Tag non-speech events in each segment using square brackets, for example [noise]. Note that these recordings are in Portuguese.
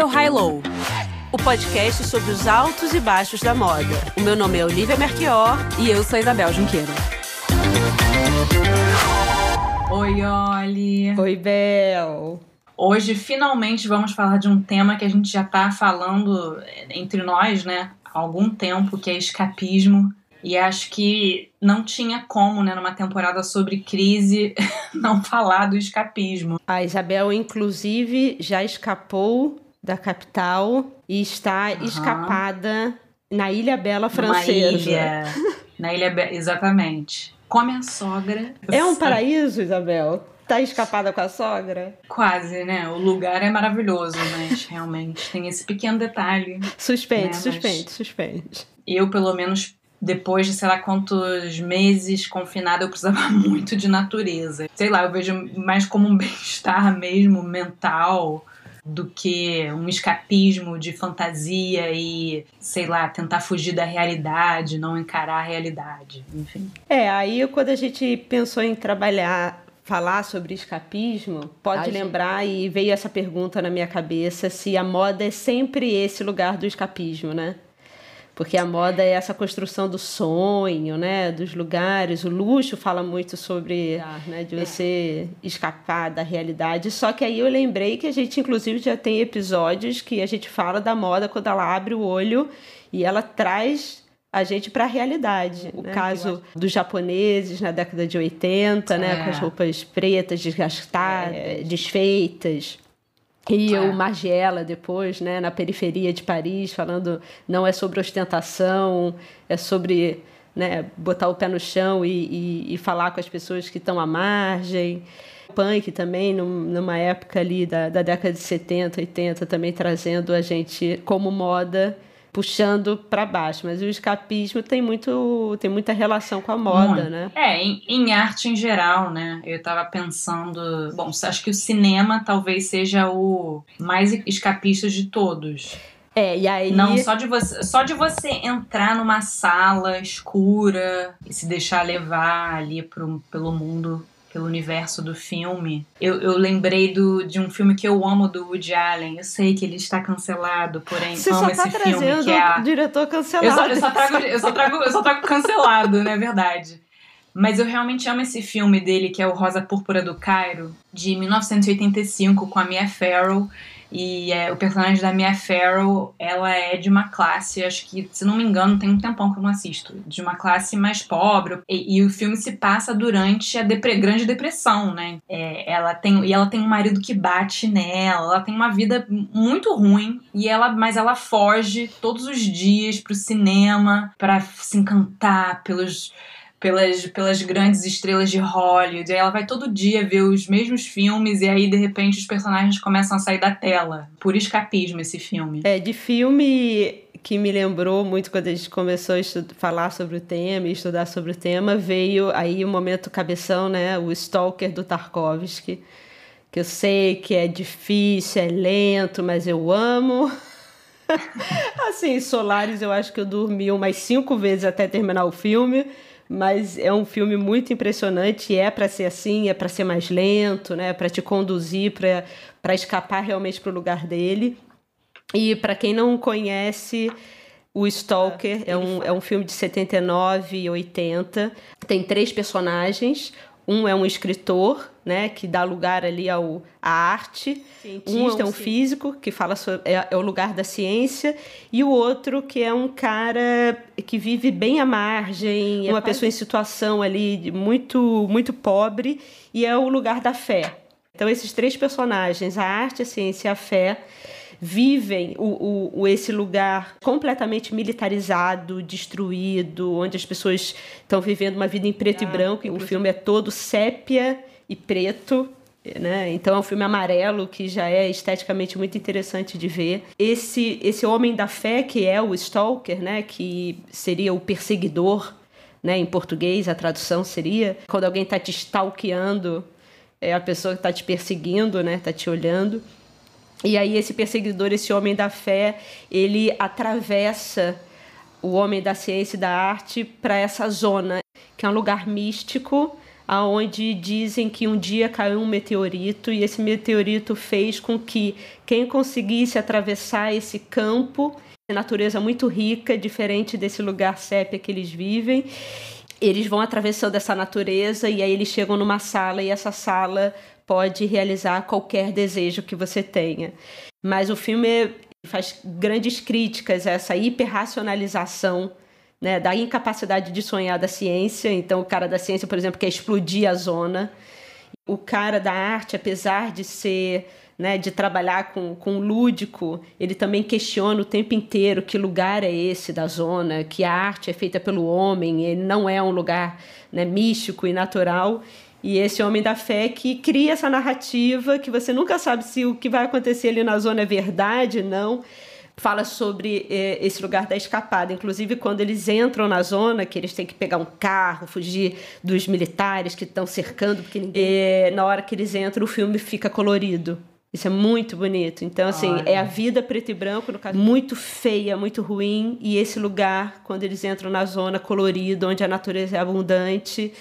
Esse é o High Low, o podcast sobre os altos e baixos da moda. O meu nome é Olivia Merquior e eu sou Isabel Junqueira. Oi, Oli. Oi, Bel. Hoje, finalmente, vamos falar de um tema que a gente já tá falando entre nós, né? Há algum tempo, que é escapismo. E acho que não tinha como, né, numa temporada sobre crise, [laughs] não falar do escapismo. A Isabel, inclusive, já escapou da capital e está uhum. escapada na Ilha Bela Francesa. ilha, na Ilha Bela, exatamente. Come a sogra. É um paraíso, Isabel? Tá escapada com a sogra? Quase, né? O lugar é maravilhoso, mas realmente tem esse pequeno detalhe. Suspeite, né? suspeite, mas suspeite. Eu, pelo menos, depois de sei lá quantos meses confinada, eu precisava [laughs] muito de natureza. Sei lá, eu vejo mais como um bem-estar mesmo mental do que um escapismo de fantasia e, sei lá, tentar fugir da realidade, não encarar a realidade, enfim. É, aí quando a gente pensou em trabalhar falar sobre escapismo, pode lembrar e veio essa pergunta na minha cabeça se a moda é sempre esse lugar do escapismo, né? Porque a moda é essa construção do sonho, né, dos lugares. O luxo fala muito sobre, né, de você escapar da realidade. Só que aí eu lembrei que a gente inclusive já tem episódios que a gente fala da moda quando ela abre o olho e ela traz a gente para a realidade. O né? caso dos japoneses na década de 80, né, é. né, com as roupas pretas, desgastadas, é. desfeitas. E é. o Margiela depois, né, na periferia de Paris, falando não é sobre ostentação, é sobre né, botar o pé no chão e, e, e falar com as pessoas que estão à margem. Punk também, num, numa época ali da, da década de 70, 80, também trazendo a gente como moda puxando para baixo, mas o escapismo tem muito tem muita relação com a moda, muito. né? É, em, em, arte em geral, né? Eu tava pensando, bom, acho que o cinema talvez seja o mais escapista de todos. É, e aí. Não, só de você, só de você entrar numa sala escura e se deixar levar ali pro, pelo mundo pelo universo do filme. Eu, eu lembrei do, de um filme que eu amo do Woody Allen. Eu sei que ele está cancelado, porém Você amo tá esse filme. Que é a... diretor cancelado. Eu só, eu, só trago, eu, só trago, eu só trago cancelado, não é verdade? Mas eu realmente amo esse filme dele, que é o Rosa Púrpura do Cairo, de 1985, com a Mia Farrow. E é, o personagem da Mia Farrow, ela é de uma classe, acho que, se não me engano, tem um tempão que eu não assisto, de uma classe mais pobre. E, e o filme se passa durante a depre Grande Depressão, né? É, ela tem, e ela tem um marido que bate nela, ela tem uma vida muito ruim, e ela, mas ela foge todos os dias pro cinema para se encantar pelos pelas, pelas grandes estrelas de Hollywood. E ela vai todo dia ver os mesmos filmes e aí, de repente, os personagens começam a sair da tela. Por escapismo esse filme. É, de filme que me lembrou muito quando a gente começou a falar sobre o tema e estudar sobre o tema, veio aí o momento cabeção, né? O Stalker do Tarkovsky, que eu sei que é difícil, é lento, mas eu amo. [laughs] assim, Solares eu acho que eu dormi umas cinco vezes até terminar o filme mas é um filme muito impressionante. É para ser assim, é para ser mais lento, né? Para te conduzir, para escapar realmente para o lugar dele. E para quem não conhece, o Stalker é, é um, é um filme de 79 e 80. Tem três personagens. Um é um escritor, né, que dá lugar ali ao, à arte. Cientista, um é um físico, que fala sobre, é, é, o lugar da ciência. E o outro que é um cara que vive bem à margem, é uma pessoa em situação ali muito, muito pobre, e é o lugar da fé. Então, esses três personagens, a arte, a ciência e a fé, vivem o, o, esse lugar completamente militarizado, destruído, onde as pessoas estão vivendo uma vida em preto ah, e branco. E o filme é todo sépia e preto. Né? Então é um filme amarelo que já é esteticamente muito interessante de ver. Esse esse homem da fé que é o stalker, né, que seria o perseguidor, né, em português a tradução seria quando alguém está te stalkeando, é a pessoa que está te perseguindo, né, está te olhando. E aí esse perseguidor, esse homem da fé, ele atravessa o homem da ciência e da arte para essa zona, que é um lugar místico, aonde dizem que um dia caiu um meteorito e esse meteorito fez com que quem conseguisse atravessar esse campo, natureza muito rica, diferente desse lugar sépia que eles vivem, eles vão atravessando essa natureza e aí eles chegam numa sala e essa sala pode realizar qualquer desejo que você tenha. Mas o filme faz grandes críticas a essa hiperracionalização né, da incapacidade de sonhar da ciência. Então, o cara da ciência, por exemplo, quer explodir a zona. O cara da arte, apesar de ser, né, de trabalhar com, com lúdico, ele também questiona o tempo inteiro que lugar é esse da zona, que a arte é feita pelo homem, ele não é um lugar né, místico e natural. E esse homem da fé que cria essa narrativa que você nunca sabe se o que vai acontecer ali na zona é verdade, não fala sobre eh, esse lugar da escapada. Inclusive, quando eles entram na zona, que eles têm que pegar um carro, fugir dos militares que estão cercando, porque ninguém... Eh, na hora que eles entram, o filme fica colorido. Isso é muito bonito. Então, assim, Olha. é a vida preto e branco, no caso, muito feia, muito ruim. E esse lugar, quando eles entram na zona colorida, onde a natureza é abundante.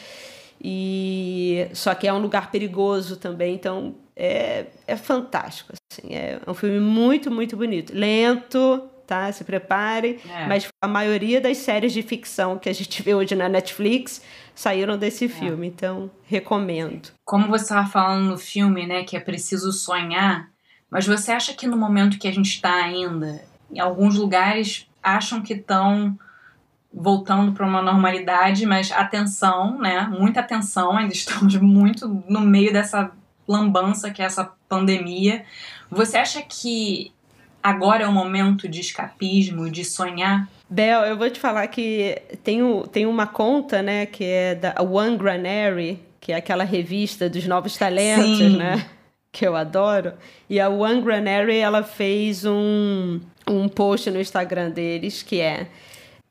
E só que é um lugar perigoso também. Então, é, é fantástico. Assim, é um filme muito, muito bonito. Lento, tá? Se preparem. É. Mas a maioria das séries de ficção que a gente vê hoje na Netflix saíram desse é. filme, então recomendo. Como você estava falando no filme, né, que é preciso sonhar, mas você acha que no momento que a gente está ainda, em alguns lugares acham que estão voltando para uma normalidade, mas atenção, né? Muita atenção, ainda [laughs] estamos muito no meio dessa lambança que é essa pandemia. Você acha que agora é o momento de escapismo, de sonhar? Bel, eu vou te falar que tem, tem uma conta, né, que é da One Granary, que é aquela revista dos novos talentos, Sim. né? Que eu adoro. E a One Granary, ela fez um, um post no Instagram deles que é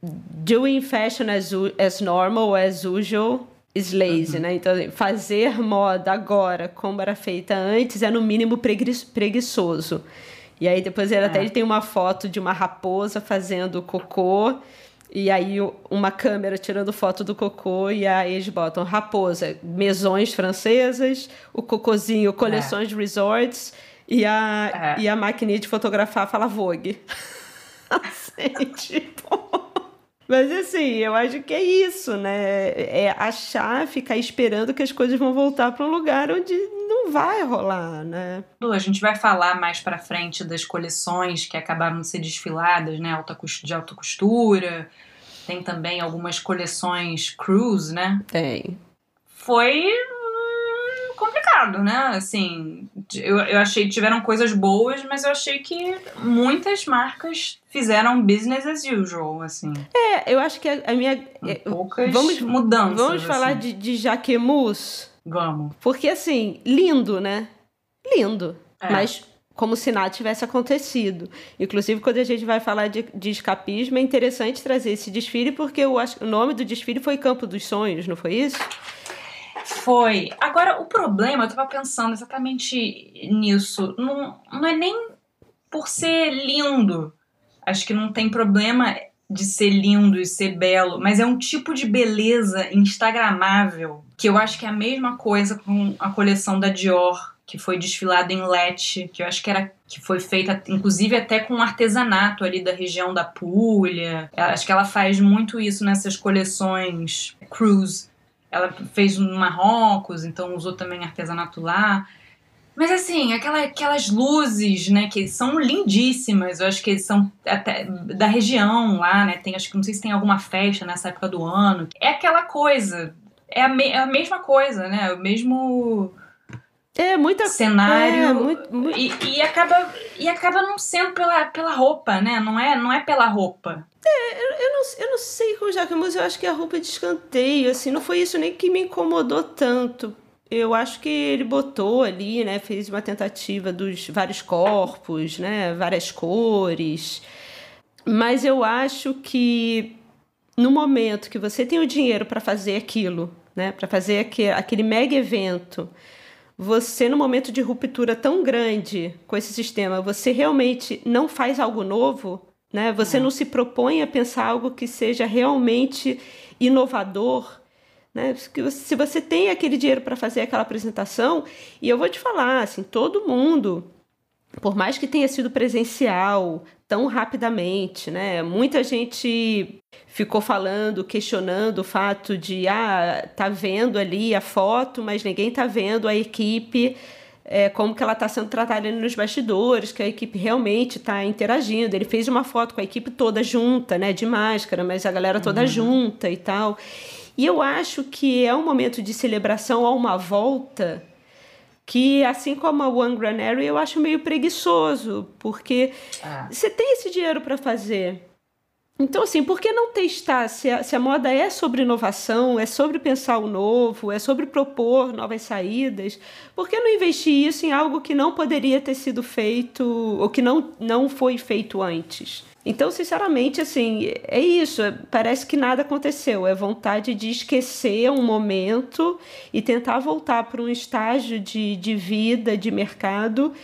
Doing fashion as, as normal, as usual, is lazy, uhum. né? Então, fazer moda agora como era feita antes é no mínimo preguiçoso. E aí depois ele é. até ele tem uma foto de uma raposa fazendo cocô e aí uma câmera tirando foto do cocô e aí eles botam raposa, mesões francesas, o cocôzinho, coleções é. resorts e a, é. e a maquininha de fotografar fala Vogue. [laughs] assim, tipo... Mas assim, eu acho que é isso, né? É achar, ficar esperando que as coisas vão voltar para um lugar onde não vai rolar, né? A gente vai falar mais para frente das coleções que acabaram de ser desfiladas, né? De alta costura. Tem também algumas coleções cruise, né? Tem. Foi complicado, né? Assim, eu, eu achei que tiveram coisas boas, mas eu achei que muitas marcas fizeram business as usual, assim. É, eu acho que a, a minha. Poucas vamos, mudanças. Vamos assim. falar de, de Jaquemus? Vamos. Porque, assim, lindo, né? Lindo. É. Mas como se nada tivesse acontecido. Inclusive, quando a gente vai falar de, de escapismo, é interessante trazer esse desfile, porque acho, o nome do desfile foi Campo dos Sonhos, não foi isso? Foi. Agora, o problema, eu tava pensando exatamente nisso. Não, não é nem por ser lindo. Acho que não tem problema de ser lindo e ser belo, mas é um tipo de beleza instagramável que eu acho que é a mesma coisa com a coleção da Dior que foi desfilada em Lete, que eu acho que era que foi feita inclusive até com artesanato ali da região da Puglia. Acho que ela faz muito isso nessas coleções cruise ela fez no Marrocos, então usou também artesanato lá. Mas assim, aquela, aquelas luzes, né, que são lindíssimas, eu acho que são até da região lá, né? Tem, acho que não sei se tem alguma festa nessa época do ano. É aquela coisa, é a, me, é a mesma coisa, né? O mesmo é, muita cenário. É, muito, muito... E, e, acaba, e acaba não sendo pela, pela roupa, né? Não é, não é pela roupa. É, eu, eu, não, eu não sei com o Jacques, eu acho que a roupa é de escanteio, assim, não foi isso nem que me incomodou tanto. Eu acho que ele botou ali, né? Fez uma tentativa dos vários corpos, né? Várias cores. Mas eu acho que no momento que você tem o dinheiro para fazer aquilo, né? Para fazer aquele, aquele mega evento você, no momento de ruptura tão grande com esse sistema, você realmente não faz algo novo, né? Você é. não se propõe a pensar algo que seja realmente inovador, Né? Se você tem aquele dinheiro para fazer aquela apresentação, e eu vou te falar, assim, todo mundo, por mais que tenha sido presencial tão rapidamente, né? Muita gente ficou falando, questionando o fato de ah, tá vendo ali a foto, mas ninguém tá vendo a equipe é, como que ela está sendo tratada nos bastidores, que a equipe realmente está interagindo. Ele fez uma foto com a equipe toda junta, né, de máscara, mas a galera toda uhum. junta e tal. E eu acho que é um momento de celebração a uma volta que, assim como a One Granary, eu acho meio preguiçoso, porque ah. você tem esse dinheiro para fazer. Então, assim, por que não testar? Se a, se a moda é sobre inovação, é sobre pensar o novo, é sobre propor novas saídas, por que não investir isso em algo que não poderia ter sido feito ou que não, não foi feito antes? Então, sinceramente, assim, é isso. Parece que nada aconteceu. É vontade de esquecer um momento e tentar voltar para um estágio de, de vida, de mercado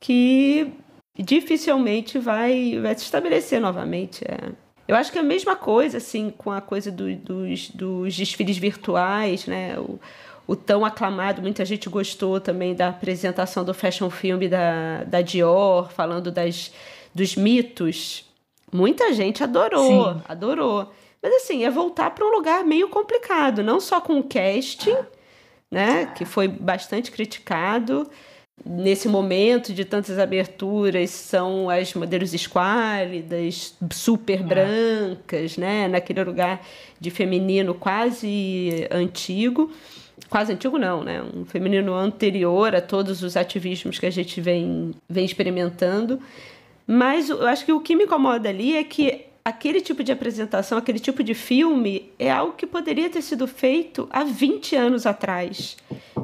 que dificilmente vai, vai se estabelecer novamente. É. Eu acho que é a mesma coisa, assim, com a coisa do, dos, dos desfiles virtuais, né? O, o tão aclamado, muita gente gostou também da apresentação do fashion film da, da Dior, falando das, dos mitos Muita gente adorou, Sim. adorou. Mas assim, é voltar para um lugar meio complicado, não só com o casting, ah. né, que foi bastante criticado. Nesse momento de tantas aberturas, são as modelos esquálidas, super ah. brancas, né, naquele lugar de feminino quase antigo. Quase antigo não, né? Um feminino anterior a todos os ativismos que a gente vem, vem experimentando. Mas eu acho que o que me incomoda ali é que aquele tipo de apresentação, aquele tipo de filme é algo que poderia ter sido feito há 20 anos atrás,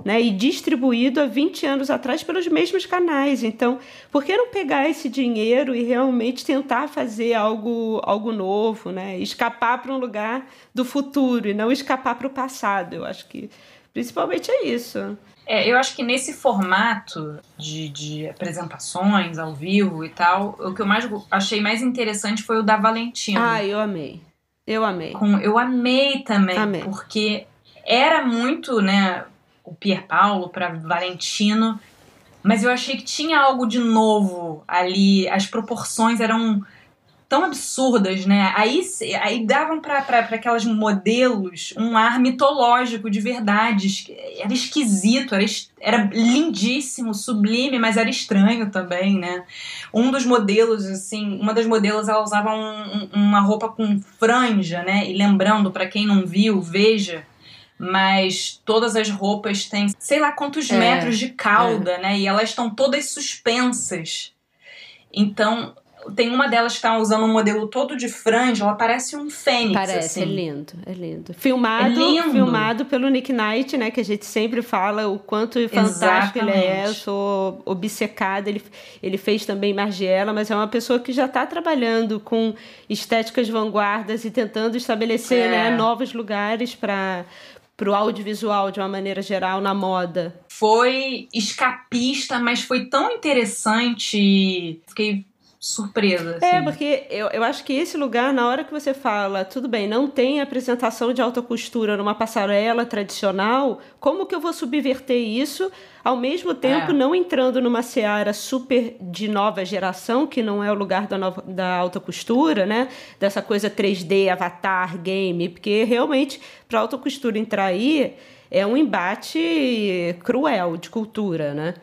né? E distribuído há 20 anos atrás pelos mesmos canais. Então, por que não pegar esse dinheiro e realmente tentar fazer algo, algo novo, né? Escapar para um lugar do futuro e não escapar para o passado. Eu acho que principalmente é isso. É, eu acho que nesse formato de, de apresentações ao vivo e tal, o que eu mais achei mais interessante foi o da Valentina. Ah, eu amei. Eu amei. Com, eu amei também, amei. porque era muito, né, o Pier Paulo para Valentino, mas eu achei que tinha algo de novo ali, as proporções eram tão absurdas, né? Aí, aí davam para aquelas modelos um ar mitológico de verdade. Era esquisito, era, era lindíssimo, sublime, mas era estranho também, né? Um dos modelos, assim, uma das modelos, ela usava um, uma roupa com franja, né? E lembrando, para quem não viu, veja mas todas as roupas têm sei lá quantos é, metros de cauda, é. né? E elas estão todas suspensas. Então, tem uma delas que tá usando um modelo todo de franja, ela parece um fênix. Parece, assim. é lindo, é lindo. Filmado, é lindo. filmado pelo Nick Knight, né? Que a gente sempre fala o quanto fantástico Exatamente. ele é. Eu sou obcecada. Ele, ele fez também Margiela, mas é uma pessoa que já está trabalhando com estéticas vanguardas e tentando estabelecer é. né, novos lugares para para o audiovisual de uma maneira geral na moda? Foi escapista, mas foi tão interessante. Fiquei surpresa. É, assim. É, porque eu, eu acho que esse lugar, na hora que você fala, tudo bem, não tem apresentação de alta costura numa passarela tradicional, como que eu vou subverter isso, ao mesmo tempo é. não entrando numa seara super de nova geração, que não é o lugar da, nova, da alta costura, né? Dessa coisa 3D, avatar, game, porque realmente, para alta costura entrar aí, é um embate cruel de cultura, né?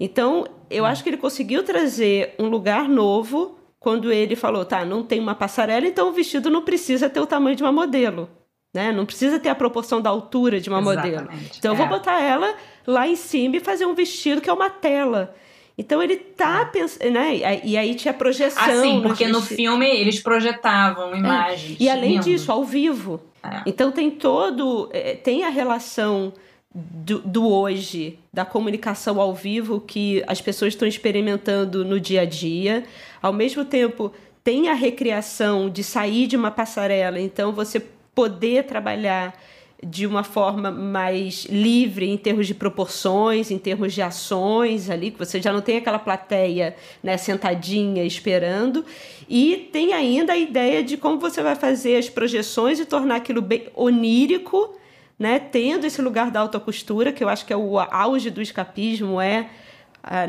Então, eu acho que ele conseguiu trazer um lugar novo quando ele falou, tá, não tem uma passarela, então o vestido não precisa ter o tamanho de uma modelo. Né? Não precisa ter a proporção da altura de uma Exatamente. modelo. Então, é. eu vou é. botar ela lá em cima e fazer um vestido que é uma tela. Então ele tá é. pensando, né? E aí tinha projeção. Ah, sim, porque no filme eles projetavam imagens. É. E além lindo. disso, ao vivo. É. Então tem todo. É, tem a relação do, do, hoje, da comunicação ao vivo que as pessoas estão experimentando no dia a dia. Ao mesmo tempo, tem a recriação de sair de uma passarela, então você poder trabalhar de uma forma mais livre em termos de proporções, em termos de ações ali, que você já não tem aquela plateia né, sentadinha esperando. E tem ainda a ideia de como você vai fazer as projeções e tornar aquilo bem onírico né, tendo esse lugar da alta costura, que eu acho que é o auge do escapismo, é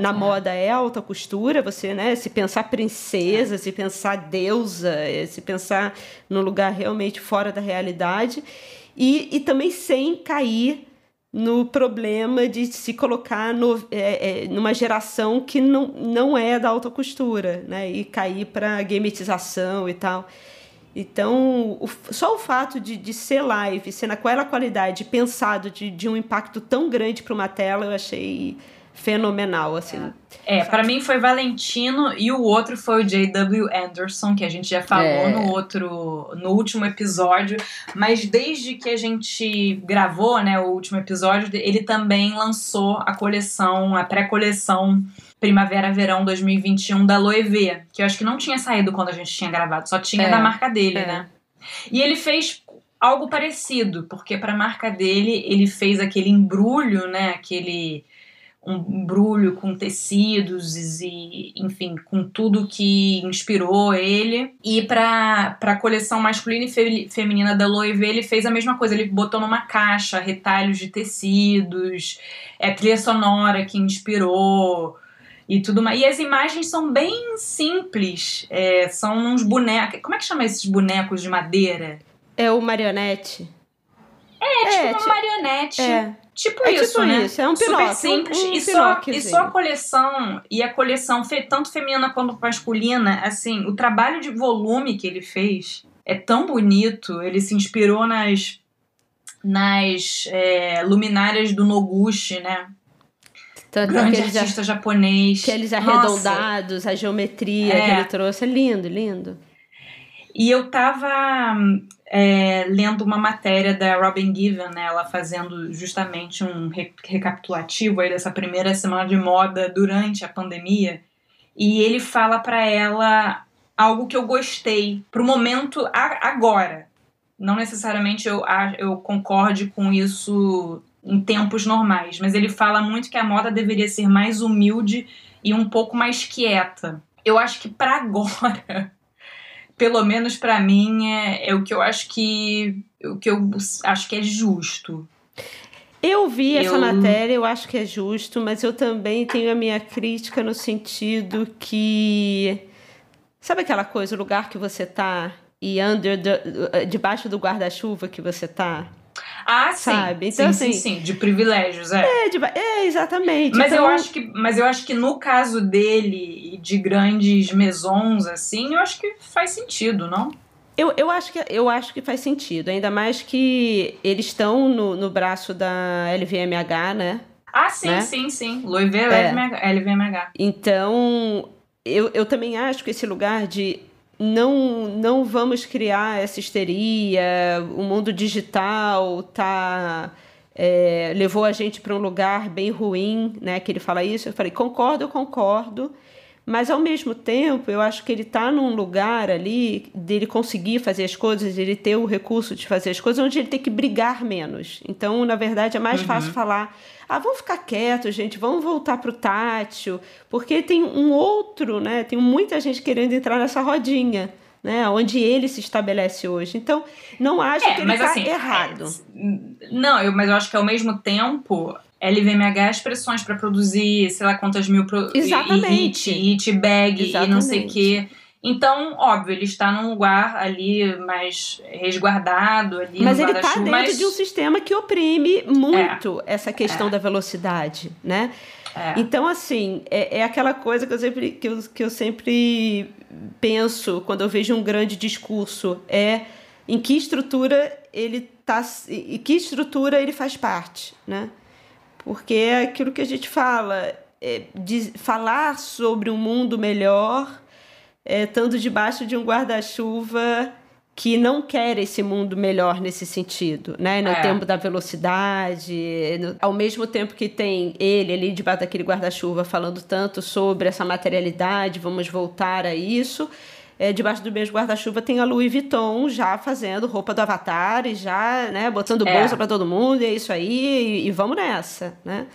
na é. moda é alta costura, você, né, se pensar princesa, se pensar deusa, se pensar num lugar realmente fora da realidade, e, e também sem cair no problema de se colocar no, é, é, numa geração que não, não é da alta costura, né, e cair para gametização e tal. Então, o, só o fato de, de ser live, ser naquela qualidade, pensado de, de um impacto tão grande para uma tela, eu achei fenomenal, assim. É, é para mim foi Valentino e o outro foi o J.W. Anderson, que a gente já falou é. no outro, no último episódio, mas desde que a gente gravou, né, o último episódio, ele também lançou a coleção, a pré-coleção Primavera-Verão 2021 da Loewe, que eu acho que não tinha saído quando a gente tinha gravado, só tinha é, da marca dele, é. né? E ele fez algo parecido, porque para a marca dele ele fez aquele embrulho, né? Aquele um embrulho com tecidos e, enfim, com tudo que inspirou ele. E para a coleção masculina e feminina da Loewe, ele fez a mesma coisa. Ele botou numa caixa retalhos de tecidos, é, trilha sonora que inspirou e tudo mais. E as imagens são bem simples. É, são uns bonecos. Como é que chama esses bonecos de madeira? É o marionete. É, tipo é, uma marionete. É. Tipo é isso, tipo né? Isso, é um Super simples. Um, um e, só, e só a coleção, e a coleção, tanto feminina quanto masculina, assim, o trabalho de volume que ele fez é tão bonito. Ele se inspirou nas, nas é, luminárias do Noguchi, né? Tanto grande aqueles artista japonês. Aqueles arredondados, Nossa. a geometria é. que ele trouxe. É lindo, lindo. E eu tava é, lendo uma matéria da Robin Given, né, ela fazendo justamente um re recapitulativo aí dessa primeira semana de moda durante a pandemia. E ele fala para ela algo que eu gostei pro momento agora. Não necessariamente eu, eu concorde com isso em tempos normais, mas ele fala muito que a moda deveria ser mais humilde e um pouco mais quieta. Eu acho que para agora, [laughs] pelo menos para mim, é, é, o que eu acho que o que eu acho que é justo. Eu vi eu... essa matéria, eu acho que é justo, mas eu também tenho a minha crítica no sentido que sabe aquela coisa, o lugar que você tá e under the, debaixo do guarda-chuva que você tá? Ah, sim. Sabe? Então, sim, assim, sim, sim, de privilégios, é. É, de, é exatamente. Mas, então... eu acho que, mas eu acho que no caso dele, de grandes mesons, assim, eu acho que faz sentido, não? Eu, eu, acho que, eu acho que faz sentido, ainda mais que eles estão no, no braço da LVMH, né? Ah, sim, né? sim, sim. Louis é. LVMH. Então, eu, eu também acho que esse lugar de não, não vamos criar essa histeria, o mundo digital tá é, levou a gente para um lugar bem ruim, né? Que ele fala isso. Eu falei, concordo, concordo. Mas ao mesmo tempo, eu acho que ele está num lugar ali dele conseguir fazer as coisas, ele ter o recurso de fazer as coisas, onde ele tem que brigar menos. Então, na verdade, é mais uhum. fácil falar: ah, vamos ficar quietos, gente, vamos voltar para o tátil, porque tem um outro, né? Tem muita gente querendo entrar nessa rodinha. Né, onde ele se estabelece hoje. Então, não acho é, que ele está assim, errado. É, não, eu, mas eu acho que ao mesmo tempo LVMH expressões para produzir, sei lá quantas mil pro, Exatamente. E, hit, hit bag Exatamente. e não sei o quê. Então, óbvio, ele está num lugar ali mais resguardado. Ali mas ele está dentro mas... de um sistema que oprime muito é. essa questão é. da velocidade, né? É. Então, assim, é, é, aquela coisa que eu, sempre, que, eu, que eu sempre penso quando eu vejo um grande discurso, é em que estrutura ele tá, e que estrutura ele faz parte, né? Porque é aquilo que a gente fala, é, de falar sobre um mundo melhor, é, estando debaixo de um guarda-chuva que não quer esse mundo melhor nesse sentido, né? No é. tempo da velocidade, no, ao mesmo tempo que tem ele ali debaixo daquele guarda-chuva falando tanto sobre essa materialidade, vamos voltar a isso. É, debaixo do mesmo guarda-chuva tem a Louis Vuitton já fazendo roupa do Avatar e já, né, botando é. bolsa para todo mundo, e é isso aí, e, e vamos nessa, né?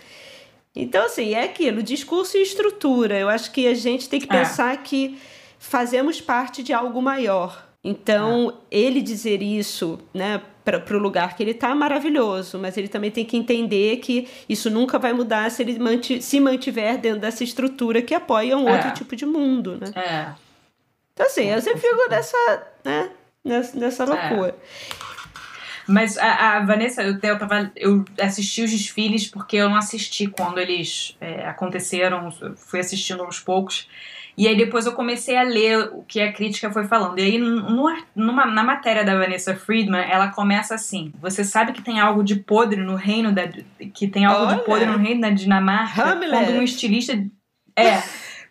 Então, assim, é aquilo, discurso e estrutura. Eu acho que a gente tem que é. pensar que fazemos parte de algo maior. Então, é. ele dizer isso, né, para o lugar que ele está, maravilhoso, mas ele também tem que entender que isso nunca vai mudar se ele manti se mantiver dentro dessa estrutura que apoia um é. outro tipo de mundo, né? É. Então, assim, eu sempre fico nessa, né, nessa, nessa é. loucura. É. Mas a, a Vanessa, eu, eu, tava, eu assisti os desfiles porque eu não assisti quando eles é, aconteceram, fui assistindo aos poucos. E aí depois eu comecei a ler o que a crítica foi falando. E aí, no, numa, na matéria da Vanessa Friedman, ela começa assim: Você sabe que tem algo de podre no reino da. que tem algo Olha. de podre no reino da Dinamarca? Hamlet. Quando um estilista. É.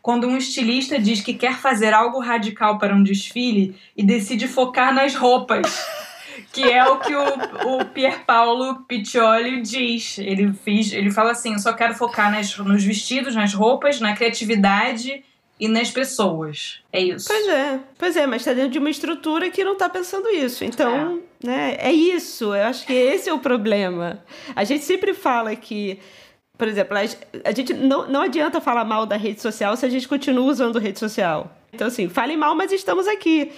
quando um estilista diz que quer fazer algo radical para um desfile e decide focar nas roupas [laughs] que é o que o, o Pier Paolo Piccioli diz. Ele, fiz, ele fala assim: eu só quero focar nas, nos vestidos, nas roupas, na criatividade e nas pessoas. É isso. Pois é, pois é, mas está dentro de uma estrutura que não está pensando isso. Então, é. né, é isso. Eu acho que esse é o problema. A gente sempre fala que. Por exemplo, a gente não, não adianta falar mal da rede social se a gente continua usando rede social. Então, assim, falem mal, mas estamos aqui.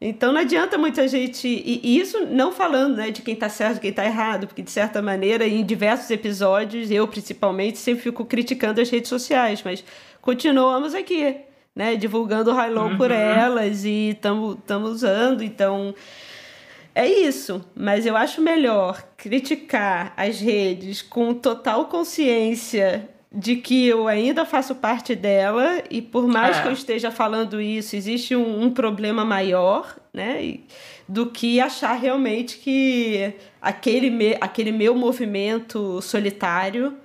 Então não adianta muita gente. E, isso não falando né, de quem está certo e quem está errado, porque de certa maneira, em diversos episódios, eu principalmente sempre fico criticando as redes sociais, mas continuamos aqui, né? Divulgando o High Low uhum. por elas e estamos usando, então. É isso, mas eu acho melhor criticar as redes com total consciência de que eu ainda faço parte dela e por mais é. que eu esteja falando isso, existe um, um problema maior, né? E, do que achar realmente que aquele, me, aquele meu movimento solitário,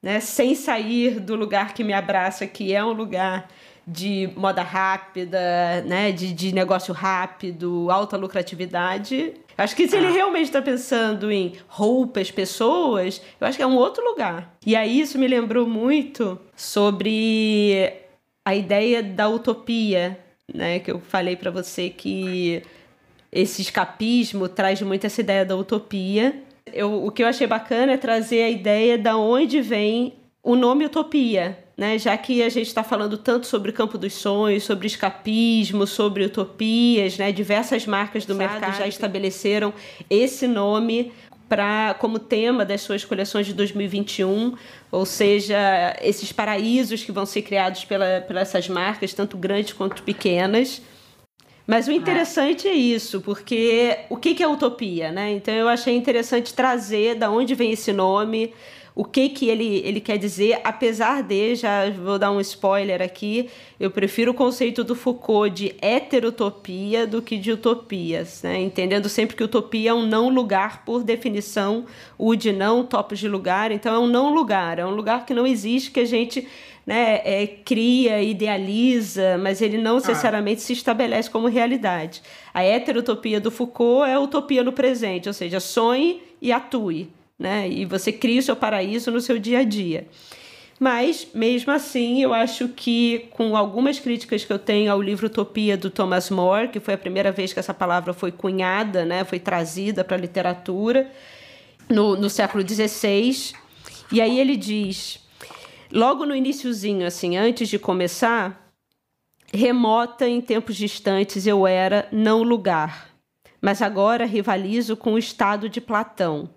né, sem sair do lugar que me abraça, que é um lugar de moda rápida, né, de, de negócio rápido, alta lucratividade. Acho que se ele ah. realmente está pensando em roupas, pessoas, eu acho que é um outro lugar. E aí isso me lembrou muito sobre a ideia da utopia, né, que eu falei para você que esse escapismo traz muito essa ideia da utopia. Eu, o que eu achei bacana é trazer a ideia da onde vem o nome utopia, né? Já que a gente está falando tanto sobre o campo dos sonhos, sobre escapismo, sobre utopias, né? Diversas marcas do mercado já estabeleceram esse nome para como tema das suas coleções de 2021, ou seja, esses paraísos que vão ser criados pela, pelas essas marcas, tanto grandes quanto pequenas. Mas o interessante é, é isso, porque o que é utopia, né? Então eu achei interessante trazer da onde vem esse nome, o que que ele, ele quer dizer, apesar de, já vou dar um spoiler aqui, eu prefiro o conceito do Foucault de heterotopia do que de utopias, né? entendendo sempre que utopia é um não lugar por definição, o de não, topos de lugar, então é um não lugar, é um lugar que não existe, que a gente né, é, cria, idealiza, mas ele não ah. necessariamente ah. se estabelece como realidade. A heterotopia do Foucault é a utopia no presente, ou seja, sonhe e atue né? E você cria o seu paraíso no seu dia a dia. Mas, mesmo assim, eu acho que, com algumas críticas que eu tenho ao livro Utopia do Thomas More, que foi a primeira vez que essa palavra foi cunhada, né, foi trazida para a literatura, no, no século XVI, e aí ele diz, logo no iníciozinho, assim, antes de começar, remota em tempos distantes eu era não lugar, mas agora rivalizo com o estado de Platão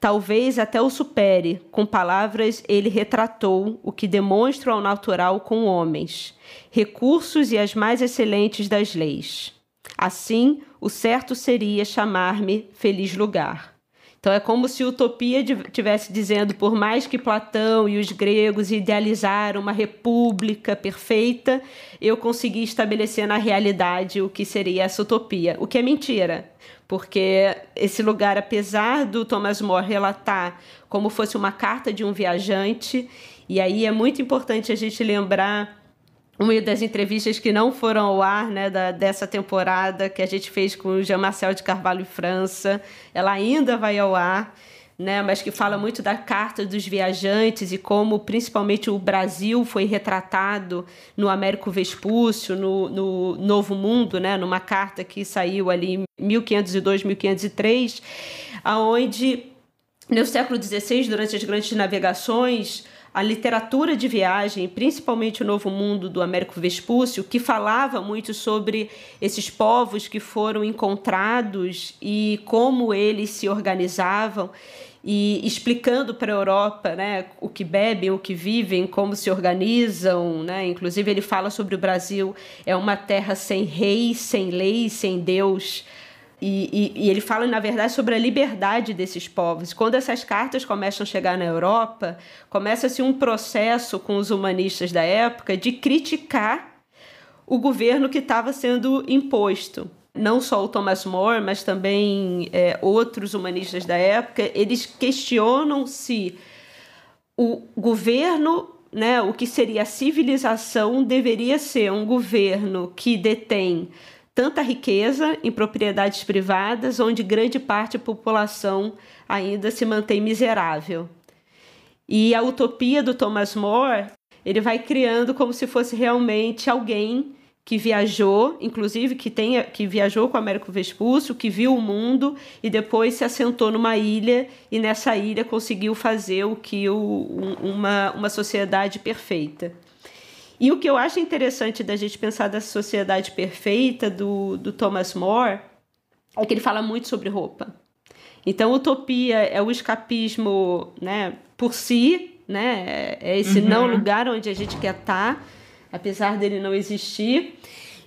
Talvez até o supere, com palavras ele retratou o que demonstra ao natural com homens, recursos e as mais excelentes das leis. Assim, o certo seria chamar-me feliz lugar. Então é como se Utopia estivesse dizendo, por mais que Platão e os gregos idealizaram uma república perfeita, eu consegui estabelecer na realidade o que seria essa utopia, o que é mentira porque esse lugar, apesar do Thomas More relatar como fosse uma carta de um viajante, e aí é muito importante a gente lembrar uma das entrevistas que não foram ao ar né, da, dessa temporada, que a gente fez com o Jean-Marcel de Carvalho França, ela ainda vai ao ar né, mas que fala muito da carta dos viajantes e como principalmente o Brasil foi retratado no Américo Vespúcio, no, no Novo Mundo, né, numa carta que saiu ali em 1502, 1503, aonde no século XVI, durante as grandes navegações, a literatura de viagem, principalmente o Novo Mundo do Américo Vespúcio, que falava muito sobre esses povos que foram encontrados e como eles se organizavam e explicando para a Europa né, o que bebem, o que vivem, como se organizam. Né? Inclusive, ele fala sobre o Brasil, é uma terra sem rei, sem lei, sem Deus. E, e, e, ele fala, na verdade, sobre a liberdade desses povos. Quando essas cartas começam a chegar na Europa, começa-se um processo com os humanistas da época de criticar o governo que estava sendo imposto. Não só o Thomas More, mas também é, outros humanistas da época, eles questionam se o governo, né, o que seria a civilização, deveria ser um governo que detém tanta riqueza em propriedades privadas, onde grande parte da população ainda se mantém miserável. E a utopia do Thomas More, ele vai criando como se fosse realmente alguém que viajou, inclusive que tenha que viajou com o Américo Vespúcio, que viu o mundo e depois se assentou numa ilha e nessa ilha conseguiu fazer o que o, uma, uma sociedade perfeita. E o que eu acho interessante da gente pensar da sociedade perfeita do, do Thomas More é que ele fala muito sobre roupa. Então, utopia é o escapismo né, por si, né, é esse uhum. não lugar onde a gente quer estar, apesar dele não existir.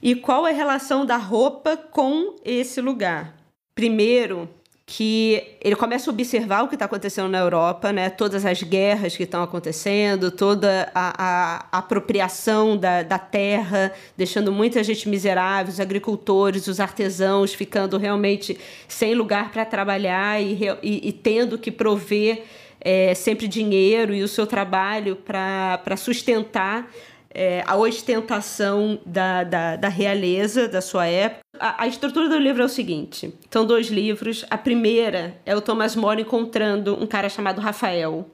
E qual é a relação da roupa com esse lugar? Primeiro, que ele começa a observar o que está acontecendo na Europa, né? todas as guerras que estão acontecendo, toda a, a, apropriação da, da terra, deixando muita gente miserável, os agricultores, os artesãos ficando realmente sem lugar para trabalhar e, e, e, tendo que prover é, sempre dinheiro e o seu trabalho para sustentar é, a ostentação da, da, da, realeza da sua época. A, a, estrutura do livro é o seguinte: são dois livros. A primeira é o Thomas More encontrando um cara chamado Rafael.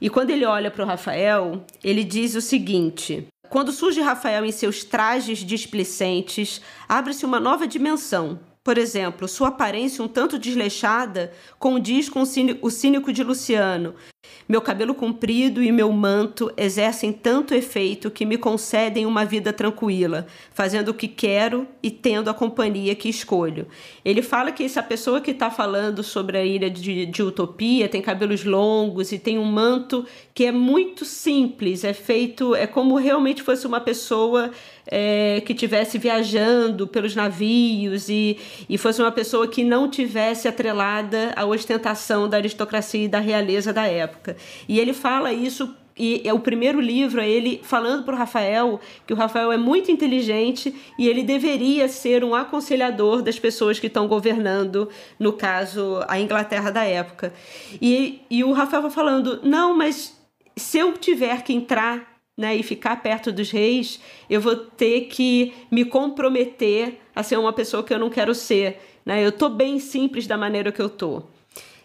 E quando ele olha para o Rafael, ele diz o seguinte: quando surge Rafael em seus trajes displicentes, abre-se uma nova dimensão. Por exemplo, sua aparência um tanto desleixada condiz com o cínico de Luciano, meu cabelo comprido e meu manto exercem tanto efeito que me concedem uma vida tranquila, fazendo o que quero e tendo a companhia que escolho. Ele fala que essa pessoa que está falando sobre a ilha de, de Utopia tem cabelos longos e tem um manto que é muito simples, é feito, é como realmente fosse uma pessoa é, que tivesse viajando pelos navios e, e fosse uma pessoa que não tivesse atrelada à ostentação da aristocracia e da realeza da época. E ele fala isso e é o primeiro livro é ele falando para o Rafael que o Rafael é muito inteligente e ele deveria ser um aconselhador das pessoas que estão governando, no caso, a Inglaterra da época. E, e o Rafael vai falando: não, mas se eu tiver que entrar né, e ficar perto dos reis, eu vou ter que me comprometer a ser uma pessoa que eu não quero ser. Né? Eu estou bem simples da maneira que eu estou.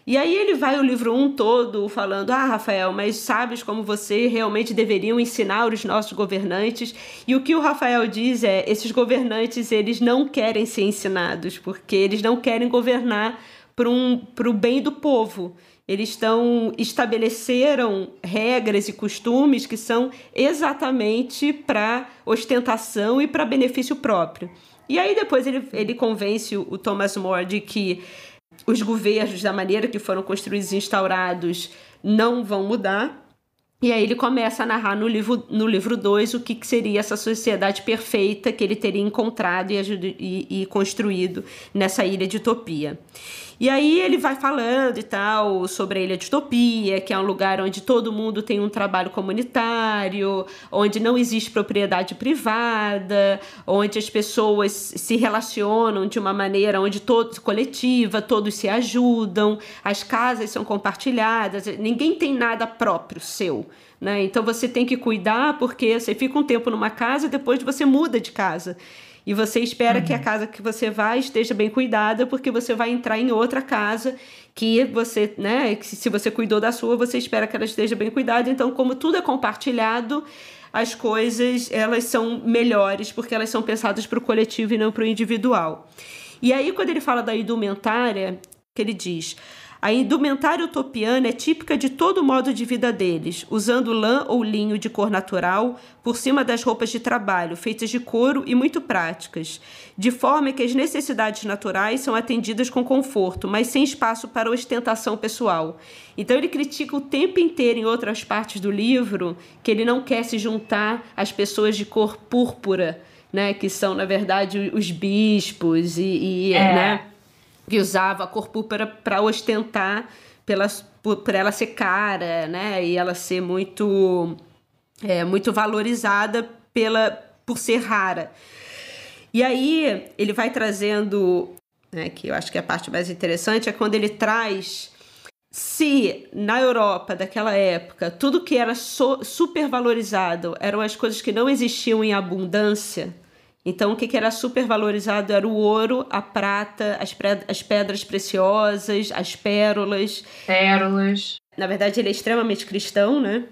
E aí ele vai o livro um todo falando: Ah, Rafael, mas sabes como você realmente deveriam ensinar os nossos governantes? E o que o Rafael diz é: esses governantes eles não querem ser ensinados, porque eles não querem governar para um, o bem do povo. Eles estão estabeleceram regras e costumes que são exatamente para ostentação e para benefício próprio. E aí depois ele, ele convence o Thomas More de que os governos, da maneira que foram construídos e instaurados, não vão mudar. E aí ele começa a narrar no livro 2 no livro dois, o que, que seria essa sociedade perfeita que ele teria encontrado e, e, e construído nessa ilha de utopia. E aí ele vai falando e tal sobre a Ilha de Utopia, que é um lugar onde todo mundo tem um trabalho comunitário, onde não existe propriedade privada, onde as pessoas se relacionam de uma maneira onde todos coletiva, todos se ajudam, as casas são compartilhadas, ninguém tem nada próprio seu. Né? Então você tem que cuidar porque você fica um tempo numa casa e depois você muda de casa. E você espera uhum. que a uhum. casa que você vai esteja bem cuidada, porque você vai entrar em outra casa que você, né, que se você cuidou da sua, você espera que ela esteja bem cuidada. Então, como tudo é compartilhado, as coisas elas são melhores porque elas são pensadas para o coletivo e não para o individual. E aí, quando ele fala da indumentária, que ele diz: A indumentária utopiana é típica de todo o modo de vida deles, usando lã ou linho de cor natural por cima das roupas de trabalho, feitas de couro e muito práticas, de forma que as necessidades naturais são atendidas com conforto, mas sem espaço para ostentação pessoal. Então ele critica o tempo inteiro em outras partes do livro que ele não quer se juntar às pessoas de cor púrpura, né, que são na verdade os bispos e, e é. né, que usava a cor púrpura para ostentar pela, por, por, ela ser cara, né? E ela ser muito, é, muito valorizada pela, por ser rara. E aí ele vai trazendo, né, que eu acho que é a parte mais interessante, é quando ele traz se na Europa daquela época tudo que era so, super valorizado eram as coisas que não existiam em abundância, então, o que, que era super valorizado era o ouro, a prata, as, as pedras preciosas, as pérolas. Pérolas. Na verdade, ele é extremamente cristão, né?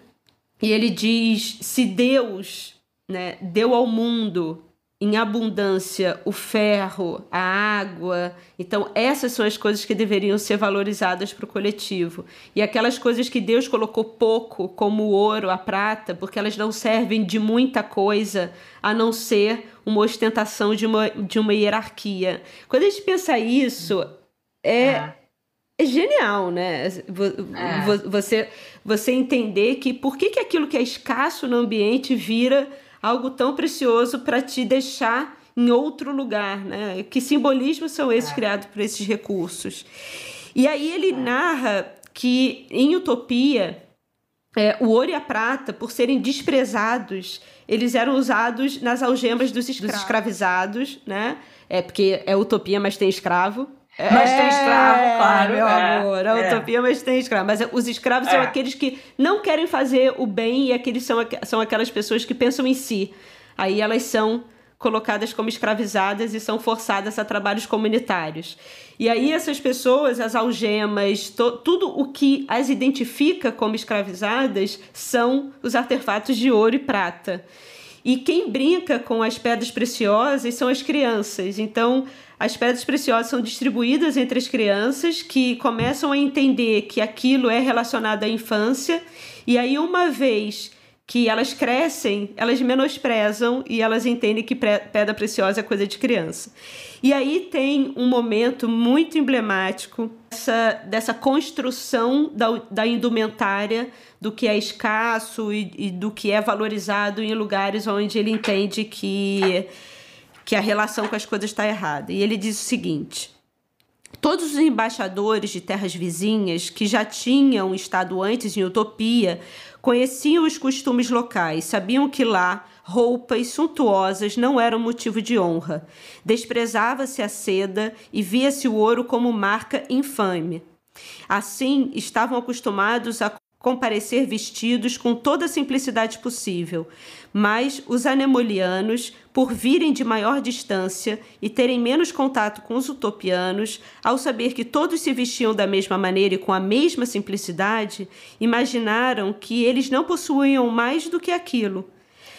E ele diz: se Deus né, deu ao mundo em abundância o ferro, a água. Então, essas são as coisas que deveriam ser valorizadas para o coletivo. E aquelas coisas que Deus colocou pouco, como o ouro, a prata, porque elas não servem de muita coisa a não ser uma ostentação de uma, de uma hierarquia. Quando a gente pensa isso, é. é. é genial, né? É. Você, você entender que por que, que aquilo que é escasso no ambiente vira algo tão precioso para te deixar em outro lugar, né? Que simbolismos são esses é. criados por esses recursos? E aí ele é. narra que em Utopia é, o ouro e a prata, por serem desprezados, eles eram usados nas algemas dos, dos escravizados, né? É porque é utopia, mas tem escravo. Mas tem escravo, é, claro. Meu é, amor, é utopia, mas tem escravo. Mas os escravos são é. aqueles que não querem fazer o bem e aqueles são, são aquelas pessoas que pensam em si. Aí elas são colocadas como escravizadas e são forçadas a trabalhos comunitários. E aí essas pessoas, as algemas, tudo o que as identifica como escravizadas são os artefatos de ouro e prata. E quem brinca com as pedras preciosas são as crianças. Então, as pedras preciosas são distribuídas entre as crianças que começam a entender que aquilo é relacionado à infância. E aí, uma vez que elas crescem, elas menosprezam e elas entendem que pedra preciosa é coisa de criança. E aí tem um momento muito emblemático dessa, dessa construção da, da indumentária, do que é escasso e, e do que é valorizado em lugares onde ele entende que, que a relação com as coisas está errada. E ele diz o seguinte. Todos os embaixadores de terras vizinhas que já tinham estado antes em Utopia Conheciam os costumes locais, sabiam que lá roupas suntuosas não eram motivo de honra. Desprezava-se a seda e via-se o ouro como marca infame. Assim, estavam acostumados a comparecer vestidos com toda a simplicidade possível, mas os anemolianos, por virem de maior distância e terem menos contato com os utopianos, ao saber que todos se vestiam da mesma maneira e com a mesma simplicidade, imaginaram que eles não possuíam mais do que aquilo.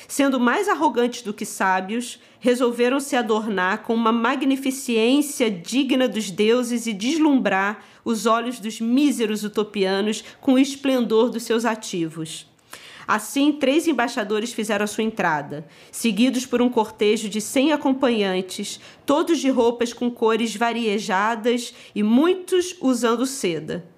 Sendo mais arrogantes do que sábios, resolveram se adornar com uma magnificência digna dos deuses e deslumbrar os olhos dos míseros utopianos com o esplendor dos seus ativos. Assim, três embaixadores fizeram a sua entrada, seguidos por um cortejo de cem acompanhantes, todos de roupas com cores variejadas e muitos usando seda.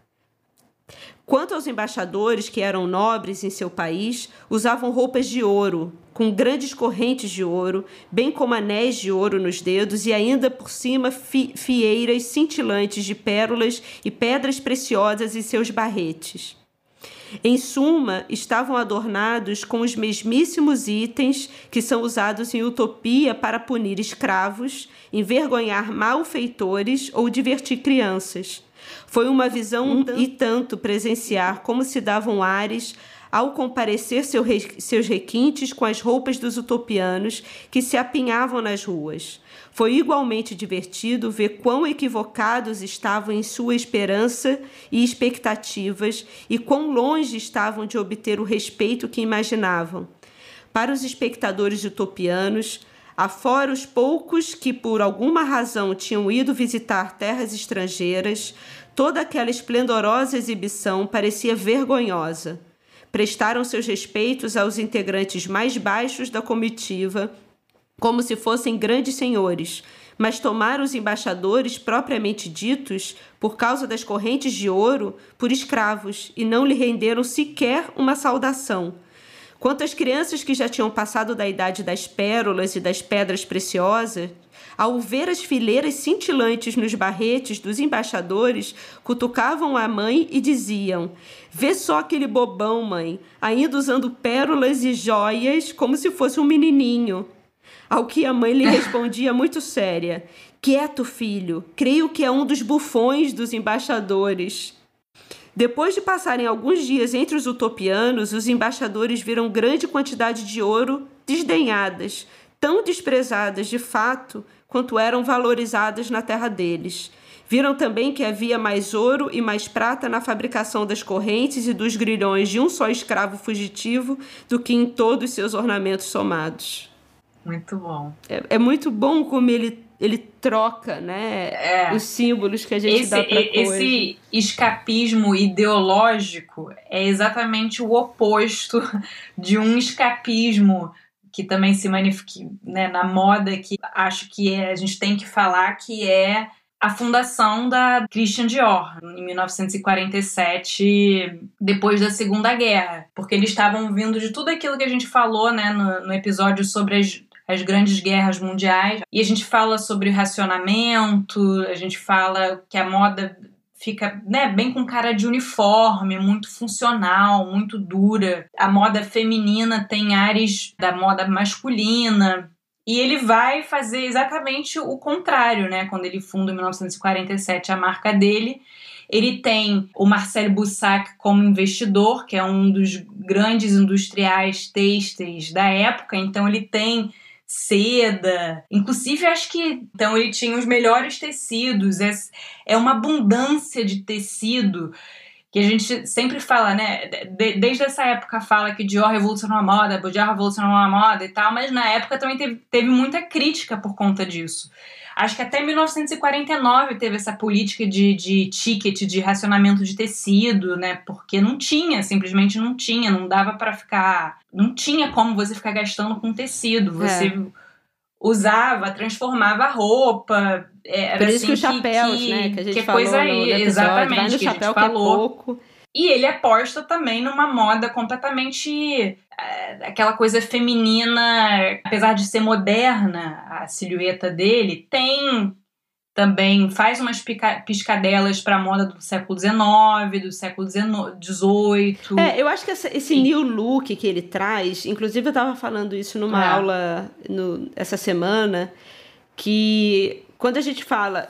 Quanto aos embaixadores, que eram nobres em seu país, usavam roupas de ouro, com grandes correntes de ouro, bem como anéis de ouro nos dedos e ainda por cima fi fieiras cintilantes de pérolas e pedras preciosas em seus barretes. Em suma, estavam adornados com os mesmíssimos itens que são usados em utopia para punir escravos, envergonhar malfeitores ou divertir crianças. Foi uma visão um e tanto presenciar como se davam ares ao comparecer seu seus requintes com as roupas dos utopianos que se apinhavam nas ruas. Foi igualmente divertido ver quão equivocados estavam em sua esperança e expectativas e quão longe estavam de obter o respeito que imaginavam. Para os espectadores utopianos, afora os poucos que por alguma razão tinham ido visitar terras estrangeiras, Toda aquela esplendorosa exibição parecia vergonhosa. Prestaram seus respeitos aos integrantes mais baixos da comitiva, como se fossem grandes senhores, mas tomaram os embaixadores propriamente ditos, por causa das correntes de ouro, por escravos, e não lhe renderam sequer uma saudação. Quanto às crianças que já tinham passado da idade das pérolas e das pedras preciosas, ao ver as fileiras cintilantes nos barretes dos embaixadores, cutucavam a mãe e diziam: Vê só aquele bobão, mãe, ainda usando pérolas e joias como se fosse um menininho. Ao que a mãe lhe [laughs] respondia muito séria: Quieto, filho, creio que é um dos bufões dos embaixadores. Depois de passarem alguns dias entre os utopianos, os embaixadores viram grande quantidade de ouro desdenhadas, tão desprezadas de fato quanto eram valorizadas na terra deles. Viram também que havia mais ouro e mais prata na fabricação das correntes e dos grilhões de um só escravo fugitivo do que em todos seus ornamentos somados. Muito bom. É, é muito bom como ele, ele troca né, é. os símbolos que a gente esse, dá para Esse escapismo ideológico é exatamente o oposto [laughs] de um escapismo que também se manifesta né, na moda, que acho que é, a gente tem que falar, que é a fundação da Christian Dior em 1947, depois da Segunda Guerra, porque eles estavam vindo de tudo aquilo que a gente falou né, no, no episódio sobre as, as grandes guerras mundiais, e a gente fala sobre racionamento, a gente fala que a moda fica né, bem com cara de uniforme, muito funcional, muito dura. A moda feminina tem ares da moda masculina. E ele vai fazer exatamente o contrário, né? Quando ele funda em 1947 a marca dele, ele tem o Marcel Boussac como investidor, que é um dos grandes industriais têxteis da época, então ele tem seda. Inclusive, acho que então ele tinha os melhores tecidos. É, é uma abundância de tecido que a gente sempre fala, né? desde essa época fala que Dior revolucionou a moda, Dior revolucionou a moda e tal, mas na época também teve, teve muita crítica por conta disso. Acho que até 1949 teve essa política de, de ticket, de racionamento de tecido, né? Porque não tinha, simplesmente não tinha, não dava para ficar. Não tinha como você ficar gastando com tecido. Você. É usava, transformava a roupa. Era Por isso assim, que os chapéus, que, né? Que a gente que falou coisa aí, no, no episódio, exatamente, vai no que chapéu a gente falou. Que é pouco. E ele aposta também numa moda completamente é, aquela coisa feminina, apesar de ser moderna, a silhueta dele tem também faz umas piscadelas para a moda do século XIX, do século XVIII. É, eu acho que essa, esse Sim. new look que ele traz, inclusive eu estava falando isso numa é. aula no, essa semana, que quando a gente fala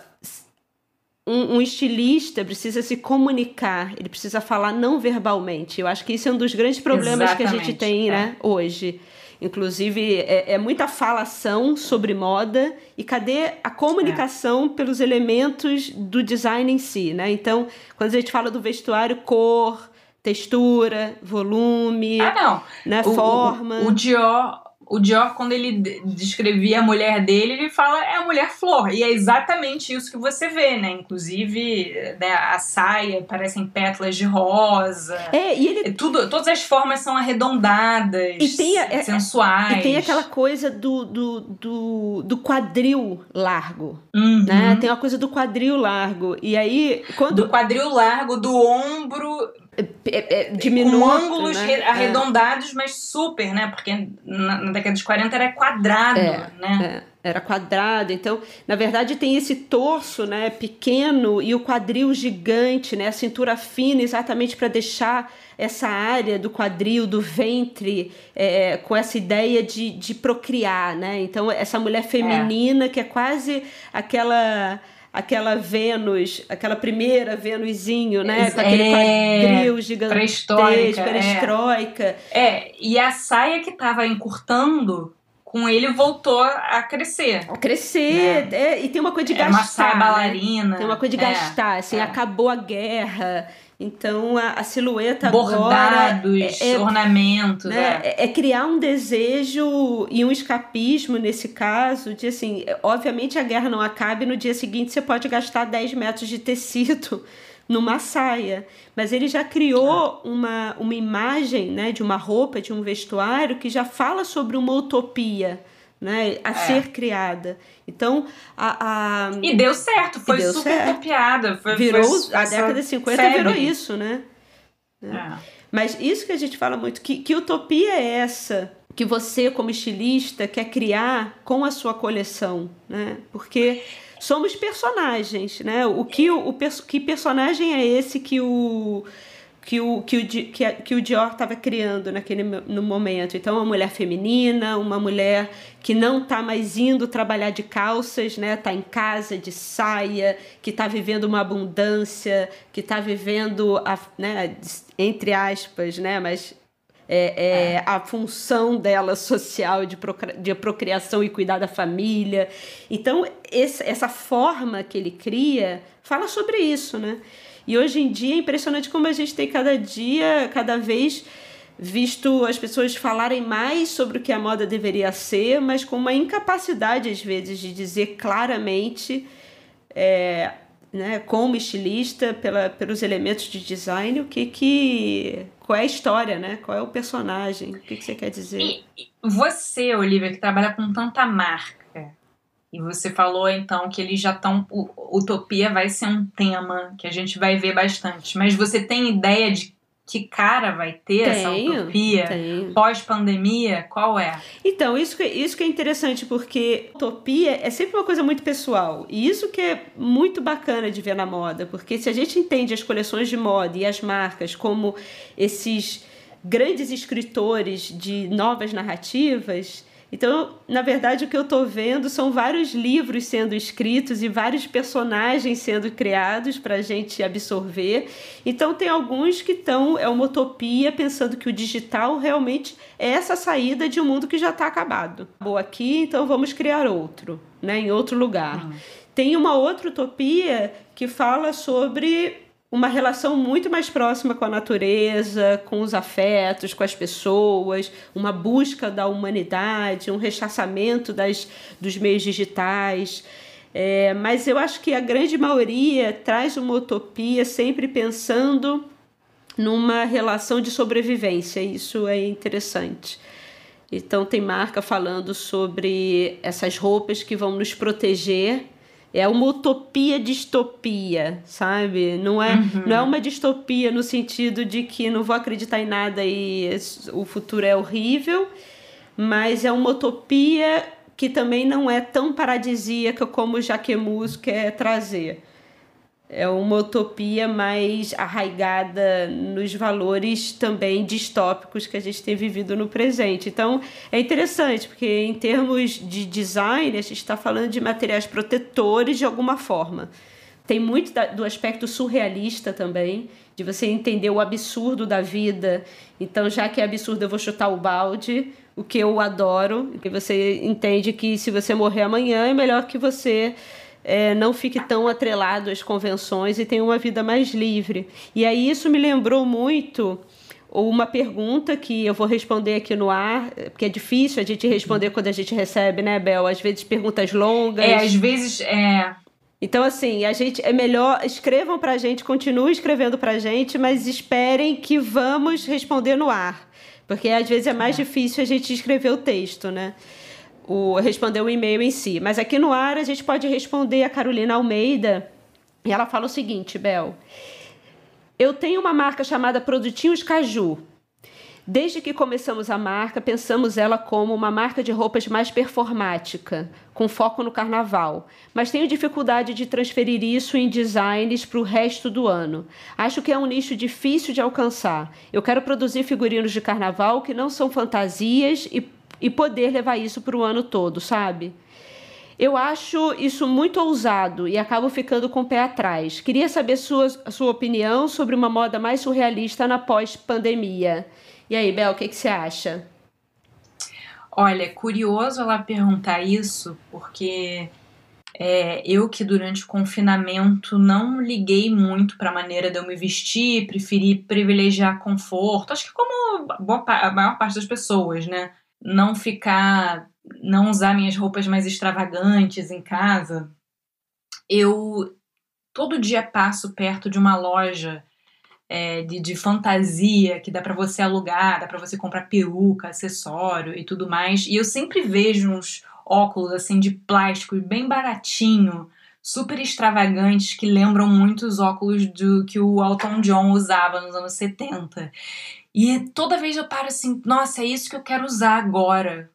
um, um, estilista precisa se comunicar, ele precisa falar não verbalmente. Eu acho que isso é um dos grandes problemas Exatamente, que a gente tem, é. né, hoje. Inclusive, é, é, muita falação sobre moda e cadê a comunicação é. pelos elementos do design em si, né? Então, quando a gente fala do vestuário, cor, textura, volume, ah, né, o, forma. O, o Dior, o Dior, quando ele descrevia a mulher dele, ele fala é a mulher flor. E é exatamente isso que você vê, né? Inclusive, né, a saia parecem pétalas de rosa. É, e ele... É tudo, todas as formas são arredondadas, e tem a, é, sensuais. E tem aquela coisa do, do, do, do quadril largo, uhum. né? Tem uma coisa do quadril largo. E aí, quando... Do quadril largo, do ombro é, é, diminuto, com ângulos né? arredondados, é. mas super, né? Porque na, na, década de 40 era quadrado, é, né? É, era quadrado. Então, na verdade, tem esse torso, né, pequeno e o quadril gigante, né? A cintura fina, exatamente para deixar essa área do quadril, do ventre, é, com essa ideia de, de procriar, né? Então, essa mulher feminina que é quase aquela aquela Vênus, aquela primeira Vênusinho, né? Com aquele é, quadril gigantesco, perestroika. É. é, e a saia que tava encurtando com ele voltou a crescer. A crescer, né? é, e tem uma coisa de é gastar. Uma saia né? bailarina. Tem uma coisa de é, gastar, assim, é. acabou a guerra. Então a, a silhueta Bordados, é, é ornamentos, né, é. é. criar um desejo e um escapismo nesse caso de assim, obviamente a guerra não acaba e no dia seguinte você pode gastar 10 metros de tecido [laughs] numa saia. Mas ele já criou uma, uma imagem né, de uma roupa, de um vestuário, que já fala sobre uma utopia. Né, a é. ser criada. Então, a, a, E deu certo, foi deu super certo. utopiada. Foi, virou, foi a década de 50 virou isso, né? É. Mas isso que a gente fala muito, que, que utopia é essa que você, como estilista, quer criar com a sua coleção, né? Porque somos personagens, né? O que o, o que personagem é esse que o que o, que o, que, a, que o Dior estava criando naquele no momento. Então, uma mulher feminina, uma mulher que não está mais indo trabalhar de calças, né? Está em casa de saia, que está vivendo uma abundância, que está vivendo, a, né? entre aspas, né? Mas é, é, a função dela social de, de procriação e cuidar da família. Então, esse, essa forma que ele cria fala sobre isso, né? E hoje em dia é impressionante como a gente tem cada dia, cada vez visto as pessoas falarem mais sobre o que a moda deveria ser, mas com uma incapacidade às vezes de dizer claramente, é, né, como estilista, pela, pelos elementos de design, o que que qual é a história, né? Qual é o personagem? O que, que você quer dizer? E você, Olivia, que trabalha com tanta marca, e você falou então que eles já estão. Utopia vai ser um tema que a gente vai ver bastante. Mas você tem ideia de que cara vai ter tenho, essa utopia pós-pandemia? Qual é? Então, isso que, isso que é interessante, porque utopia é sempre uma coisa muito pessoal. E isso que é muito bacana de ver na moda, porque se a gente entende as coleções de moda e as marcas como esses grandes escritores de novas narrativas, então, na verdade, o que eu estou vendo são vários livros sendo escritos e vários personagens sendo criados para a gente absorver. Então, tem alguns que estão, é uma utopia, pensando que o digital realmente é essa saída de um mundo que já está acabado. Acabou aqui, então vamos criar outro, né, em outro lugar. Uhum. Tem uma outra utopia que fala sobre uma relação muito mais próxima com a natureza, com os afetos, com as pessoas, uma busca da humanidade, um rechaçamento das, dos meios digitais. É, mas eu acho que a grande maioria traz uma utopia sempre pensando numa relação de sobrevivência. Isso é interessante. Então, tem marca falando sobre essas roupas que vão nos proteger é uma utopia distopia, sabe? Não é, uhum. não é uma distopia no sentido de que não vou acreditar em nada e o futuro é horrível, mas é uma utopia que também não é tão paradisíaca como Jaquemus quer trazer é uma utopia mais arraigada nos valores também distópicos que a gente tem vivido no presente. Então é interessante, porque em termos de design, a gente está falando de materiais protetores de alguma forma. Tem muito do aspecto surrealista também, de você entender o absurdo da vida. Então, já que é absurdo, eu vou chutar o balde, o que eu adoro, que você entende que se você morrer amanhã, é melhor que você é, não fique tão atrelado às convenções e tenha uma vida mais livre. E aí isso me lembrou muito uma pergunta que eu vou responder aqui no ar, porque é difícil a gente responder quando a gente recebe, né, Bel? Às vezes perguntas longas. É, às vezes é. Então, assim, a gente é melhor escrevam pra gente, continuem escrevendo pra gente, mas esperem que vamos responder no ar. Porque às vezes é mais é. difícil a gente escrever o texto, né? O, responder o e-mail em si. Mas aqui no ar a gente pode responder a Carolina Almeida e ela fala o seguinte, Bel. Eu tenho uma marca chamada Produtinhos Caju. Desde que começamos a marca, pensamos ela como uma marca de roupas mais performática, com foco no carnaval. Mas tenho dificuldade de transferir isso em designs para o resto do ano. Acho que é um nicho difícil de alcançar. Eu quero produzir figurinos de carnaval que não são fantasias e e poder levar isso para o ano todo, sabe? Eu acho isso muito ousado e acabo ficando com o pé atrás. Queria saber sua, sua opinião sobre uma moda mais surrealista na pós-pandemia. E aí, Bel, o que, que você acha? Olha, é curioso ela perguntar isso, porque é, eu que durante o confinamento não liguei muito para a maneira de eu me vestir, preferi privilegiar conforto. Acho que como boa, a maior parte das pessoas, né? Não ficar, não usar minhas roupas mais extravagantes em casa. Eu todo dia passo perto de uma loja é, de, de fantasia que dá para você alugar, dá para você comprar peruca, acessório e tudo mais. E eu sempre vejo uns óculos assim de plástico bem baratinho, super extravagantes que lembram muito os óculos do que o Elton John usava nos anos 70. E toda vez eu paro assim, nossa, é isso que eu quero usar agora.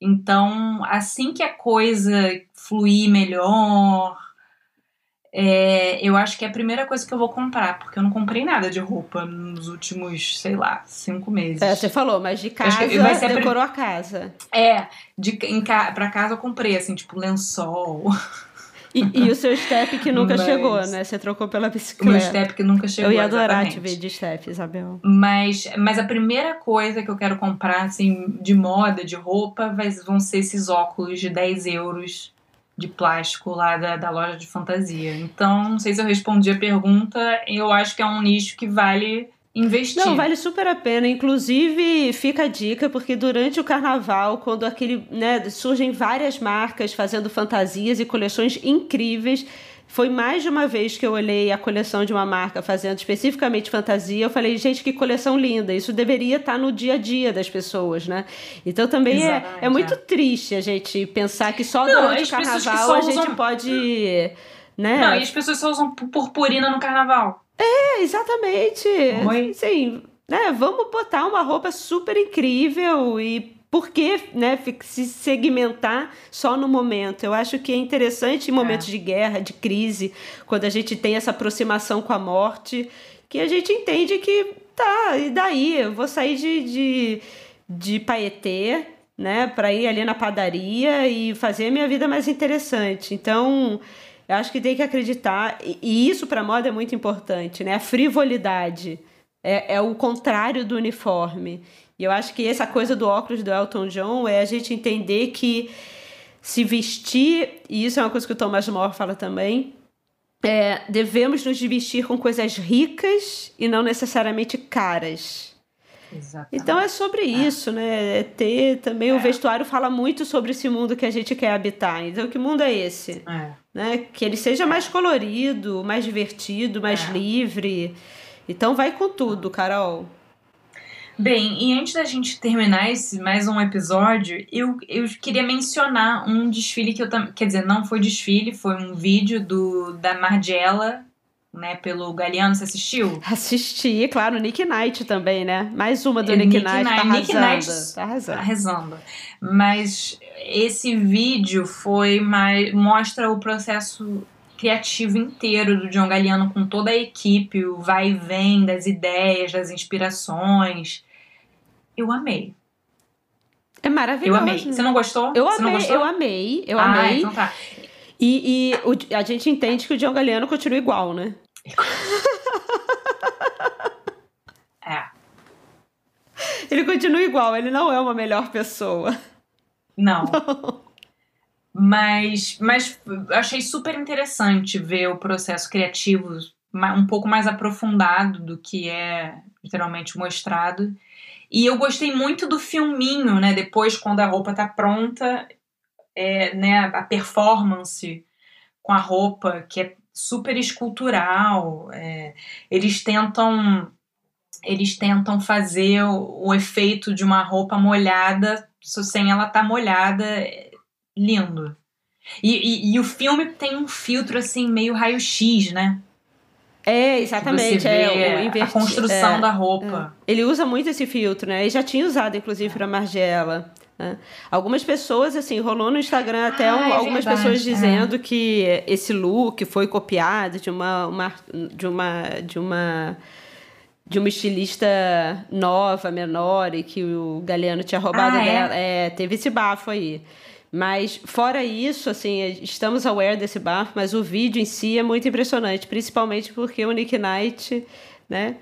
Então, assim que a coisa fluir melhor, é, eu acho que é a primeira coisa que eu vou comprar, porque eu não comprei nada de roupa nos últimos, sei lá, cinco meses. É, você falou, mas de casa vai ser decorou a, a casa. É, de, em, pra casa eu comprei, assim, tipo, lençol. [laughs] E, e o seu step que nunca mas... chegou, né? Você trocou pela bicicleta. O meu step que nunca chegou. Eu ia adorar exatamente. te ver de step, Isabel. Mas, mas a primeira coisa que eu quero comprar, assim, de moda, de roupa, vai, vão ser esses óculos de 10 euros de plástico lá da, da loja de fantasia. Então, não sei se eu respondi a pergunta, eu acho que é um nicho que vale investir. Não, vale super a pena. Inclusive, fica a dica, porque durante o carnaval, quando aquele, né, surgem várias marcas fazendo fantasias e coleções incríveis, foi mais de uma vez que eu olhei a coleção de uma marca fazendo especificamente fantasia. Eu falei, gente, que coleção linda. Isso deveria estar no dia a dia das pessoas, né? Então também é, é muito é. triste a gente pensar que só Não, durante o carnaval a gente usam... pode. Né? Não, e as pessoas só usam purpurina no carnaval. É, exatamente. Oi? Sim, né? Vamos botar uma roupa super incrível e por que né, se segmentar só no momento? Eu acho que é interessante em momentos é. de guerra, de crise, quando a gente tem essa aproximação com a morte, que a gente entende que tá, e daí? Eu vou sair de, de, de paetê, né, para ir ali na padaria e fazer a minha vida mais interessante. Então, eu acho que tem que acreditar, e isso para moda é muito importante, né? A frivolidade é, é o contrário do uniforme. E eu acho que essa coisa do óculos do Elton John é a gente entender que se vestir, e isso é uma coisa que o Thomas More fala também, é, devemos nos vestir com coisas ricas e não necessariamente caras. Exatamente. Então é sobre é. isso, né? É ter também é. o vestuário fala muito sobre esse mundo que a gente quer habitar. Então, que mundo é esse? É. Né? Que ele seja mais colorido, mais divertido, mais é. livre. Então vai com tudo, Carol. Bem, e antes da gente terminar esse mais um episódio, eu, eu queria mencionar um desfile que eu também. Quer dizer, não foi desfile, foi um vídeo do da Margiela, né, pelo Galeano. Você assistiu? Assisti, claro, Nick Knight também, né? Mais uma do é, Nick, Nick Knight, Knight, tá arrasando. Nick Knight tá arrasando. Tá arrasando. Mas esse vídeo foi mais. mostra o processo criativo inteiro do John Galliano com toda a equipe, o vai e vem das ideias, das inspirações. Eu amei. É maravilhoso. Eu amei. Você não gostou? Eu Você amei, gostou? eu amei, eu ah, amei. Então tá. E, e o, a gente entende que o John Galliano continua igual, né? é. Ele continua igual, ele não é uma melhor pessoa. Não. [laughs] não. Mas, mas achei super interessante ver o processo criativo um pouco mais aprofundado do que é literalmente mostrado. E eu gostei muito do filminho, né? Depois, quando a roupa tá pronta, é, né, a performance com a roupa, que é super escultural. É, eles tentam eles tentam fazer o, o, efeito de uma roupa molhada sem ela estar tá molhada, é, lindo. E, e, e, o filme tem um filtro assim meio raio-x, né? É, exatamente. é, o a construção é, da roupa. É. Ele usa muito esse filtro, né? Ele já tinha usado, inclusive, para Margiela. Né? Algumas pessoas, assim, rolou no Instagram até ah, um, é algumas verdade, pessoas é. dizendo que esse look foi copiado de uma, uma, de uma, de uma de uma estilista nova, menor, e que o Galeano tinha roubado ah, é? dela. É, teve esse bafo aí. Mas fora isso, assim, estamos aware desse bafo, mas o vídeo em si é muito impressionante, principalmente porque o Nick Knight, né,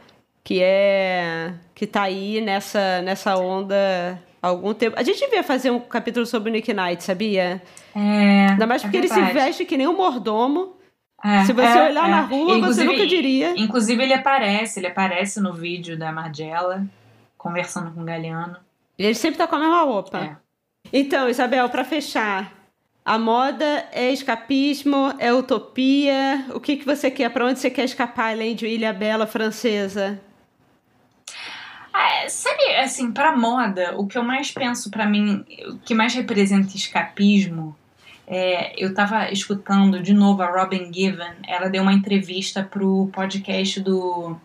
que é que tá aí nessa nessa onda algum tempo. A gente devia fazer um capítulo sobre o Nick Knight, sabia? É. Ainda mais porque é ele se veste que nem um mordomo. É, Se você é, olhar é. na rua, inclusive, você nunca diria. Inclusive, ele aparece, ele aparece no vídeo da Margiela, conversando com o Galeano. Ele sempre tá com a mesma roupa. É. Então, Isabel, para fechar, A moda é escapismo, é utopia. O que, que você quer? Para onde você quer escapar além de Ilha Bela francesa? Ah, sabe, assim, para moda, o que eu mais penso para mim, o que mais representa escapismo, é, eu tava escutando de novo a Robin Given, ela deu uma entrevista pro podcast do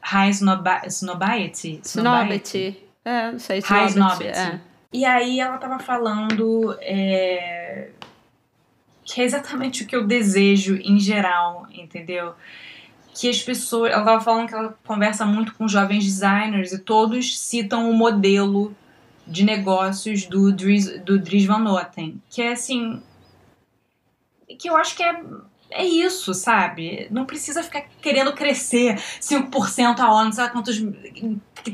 High Snobi Snobiety. Snobity. É, não sei, High Snobity. É. E aí ela tava falando é, que é exatamente o que eu desejo em geral, entendeu? Que as pessoas. Ela tava falando que ela conversa muito com jovens designers e todos citam o modelo de negócios do Dries, do Dries Van Noten, que é assim. que eu acho que é é isso, sabe? Não precisa ficar querendo crescer 5% ao ano, não sabe quantos.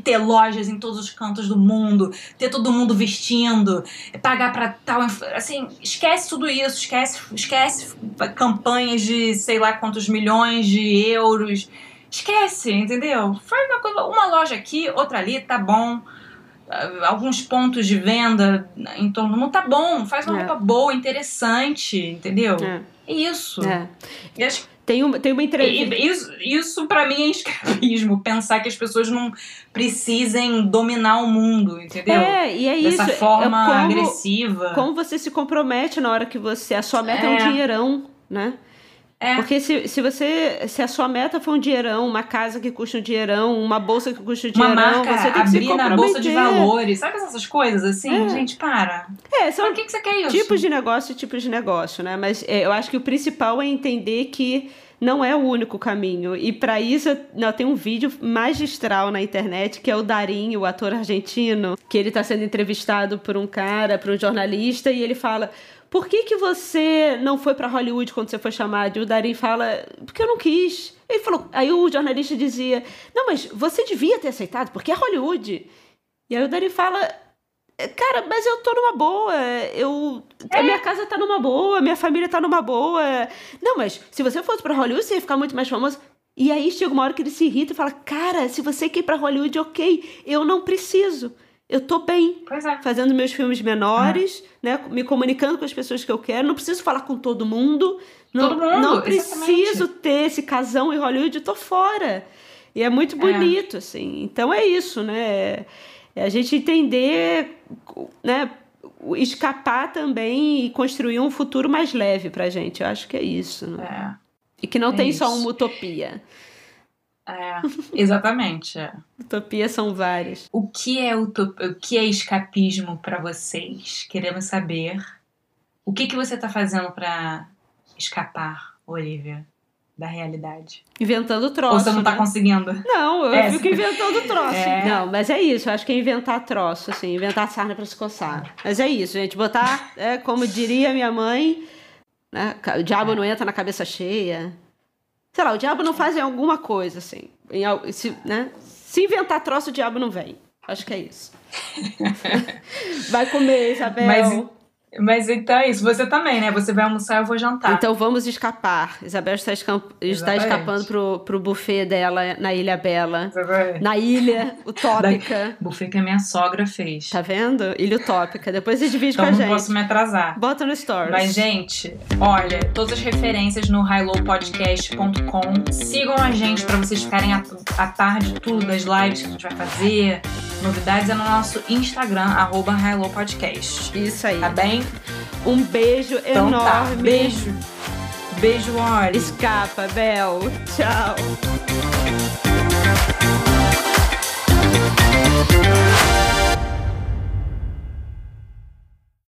ter lojas em todos os cantos do mundo, ter todo mundo vestindo, pagar pra tal. Assim, esquece tudo isso, esquece, esquece campanhas de sei lá quantos milhões de euros. Esquece, entendeu? Faz uma, coisa, uma loja aqui, outra ali, tá bom alguns pontos de venda em torno do mundo, tá bom, faz uma é. roupa boa, interessante, entendeu? É. É isso. É. Acho... Tem uma, tem uma entrevista. Isso, isso para mim é escapismo. Pensar que as pessoas não precisem dominar o mundo, entendeu? É, e é isso. Dessa forma é como, agressiva. Como você se compromete na hora que você. A sua meta é, é um dinheirão, né? É. Porque se, se você. Se a sua meta for um dinheirão, uma casa que custa um dinheirão, uma bolsa que custa um dinheirão, uma marca você tem que se na bolsa de valores. Sabe essas coisas assim? É. Gente, para. É, são Por que, que você quer isso? Tipos de negócio e tipos de negócio, né? Mas é, eu acho que o principal é entender que não é o único caminho. E para isso, não, tem um vídeo magistral na internet que é o Darim, o ator argentino, que ele está sendo entrevistado por um cara, por um jornalista, e ele fala: por que, que você não foi para Hollywood quando você foi chamado? E o Darim fala, porque eu não quis. Ele falou, aí o jornalista dizia, não, mas você devia ter aceitado, porque é Hollywood. E aí o Darim fala, cara, mas eu tô numa boa, eu, a minha casa tá numa boa, minha família tá numa boa. Não, mas se você fosse para Hollywood, você ia ficar muito mais famoso. E aí chega uma hora que ele se irrita e fala, cara, se você quer ir pra Hollywood, ok, eu não preciso eu tô bem é. fazendo meus filmes menores, ah. né? Me comunicando com as pessoas que eu quero. Não preciso falar com todo mundo. Não, todo mundo, não preciso ter esse casão em Hollywood, tô fora. E é muito é. bonito, é. assim. Então é isso, né? É a gente entender, né? Escapar também e construir um futuro mais leve pra gente. Eu acho que é isso. Né? É. E que não é tem isso. só uma utopia. É, exatamente. É. Utopias são várias. O que é utop... o que é escapismo para vocês? Queremos saber. O que que você tá fazendo para escapar, Olivia, da realidade? Inventando troço. Ou você não tá né? conseguindo? Não, eu É, fico inventando troço. É. Não, mas é isso. Eu acho que é inventar troço, assim, inventar sarna pra se coçar. Mas é isso, gente. Botar, é, como diria minha mãe, né? O diabo não entra na cabeça cheia. Sei lá, o diabo não faz em alguma coisa, assim. Em, se, né? se inventar troço, o diabo não vem. Acho que é isso. [laughs] Vai comer, Isabel. Mas, mas então é isso. Você também, né? Você vai almoçar, eu vou jantar. Então vamos escapar. Isabel está, escam- está Exatamente. escapando pro, pro buffet dela na Ilha Bela. Vai- Na ilha utópica. Buffet que a minha sogra fez. Tá vendo? Ilha utópica. Depois você divide então com a não gente. posso me atrasar. Bota no Stories. Mas, gente, olha, todas as referências no highlowpodcast.com. Sigam a gente pra vocês ficarem a, a par de tudo, das lives que a gente vai fazer. Novidades é no nosso Instagram, arroba highlowpodcast. Isso aí. Tá bem? Um beijo Então tá. enorme. Beijo. Beijo, Oli. Escapa, Bel. Tchau.